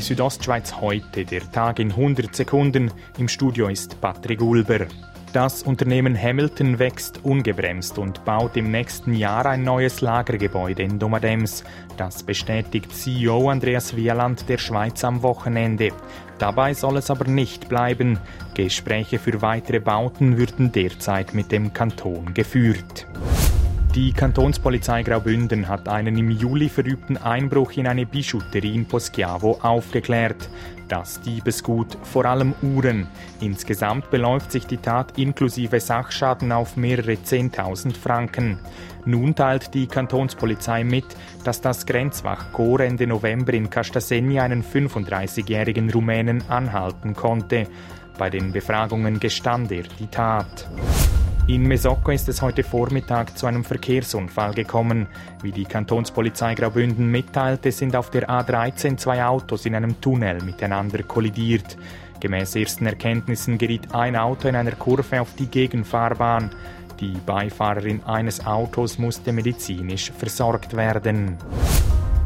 Südostschweiz heute, der Tag in 100 Sekunden. Im Studio ist Patrick Ulber. Das Unternehmen Hamilton wächst ungebremst und baut im nächsten Jahr ein neues Lagergebäude in Domadems. Das bestätigt CEO Andreas Wieland der Schweiz am Wochenende. Dabei soll es aber nicht bleiben. Gespräche für weitere Bauten würden derzeit mit dem Kanton geführt. Die Kantonspolizei Graubünden hat einen im Juli verübten Einbruch in eine Bijouterie in Poschiavo aufgeklärt. Das Diebesgut, vor allem Uhren. Insgesamt beläuft sich die Tat inklusive Sachschaden auf mehrere Zehntausend Franken. Nun teilt die Kantonspolizei mit, dass das Grenzwachkorps Ende November in Castasegna einen 35-jährigen Rumänen anhalten konnte. Bei den Befragungen gestand er die Tat. In Mesocco ist es heute Vormittag zu einem Verkehrsunfall gekommen. Wie die Kantonspolizei Graubünden mitteilte, sind auf der A13 zwei Autos in einem Tunnel miteinander kollidiert. Gemäß ersten Erkenntnissen geriet ein Auto in einer Kurve auf die Gegenfahrbahn. Die Beifahrerin eines Autos musste medizinisch versorgt werden.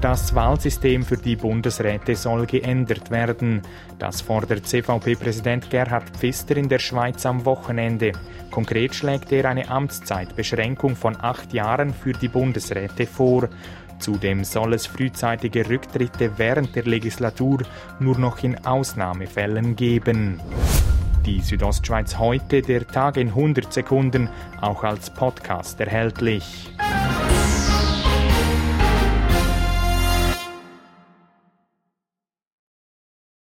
Das Wahlsystem für die Bundesräte soll geändert werden. Das fordert CVP-Präsident Gerhard Pfister in der Schweiz am Wochenende. Konkret schlägt er eine Amtszeitbeschränkung von acht Jahren für die Bundesräte vor. Zudem soll es frühzeitige Rücktritte während der Legislatur nur noch in Ausnahmefällen geben. Die Südostschweiz heute, der Tag in 100 Sekunden, auch als Podcast erhältlich.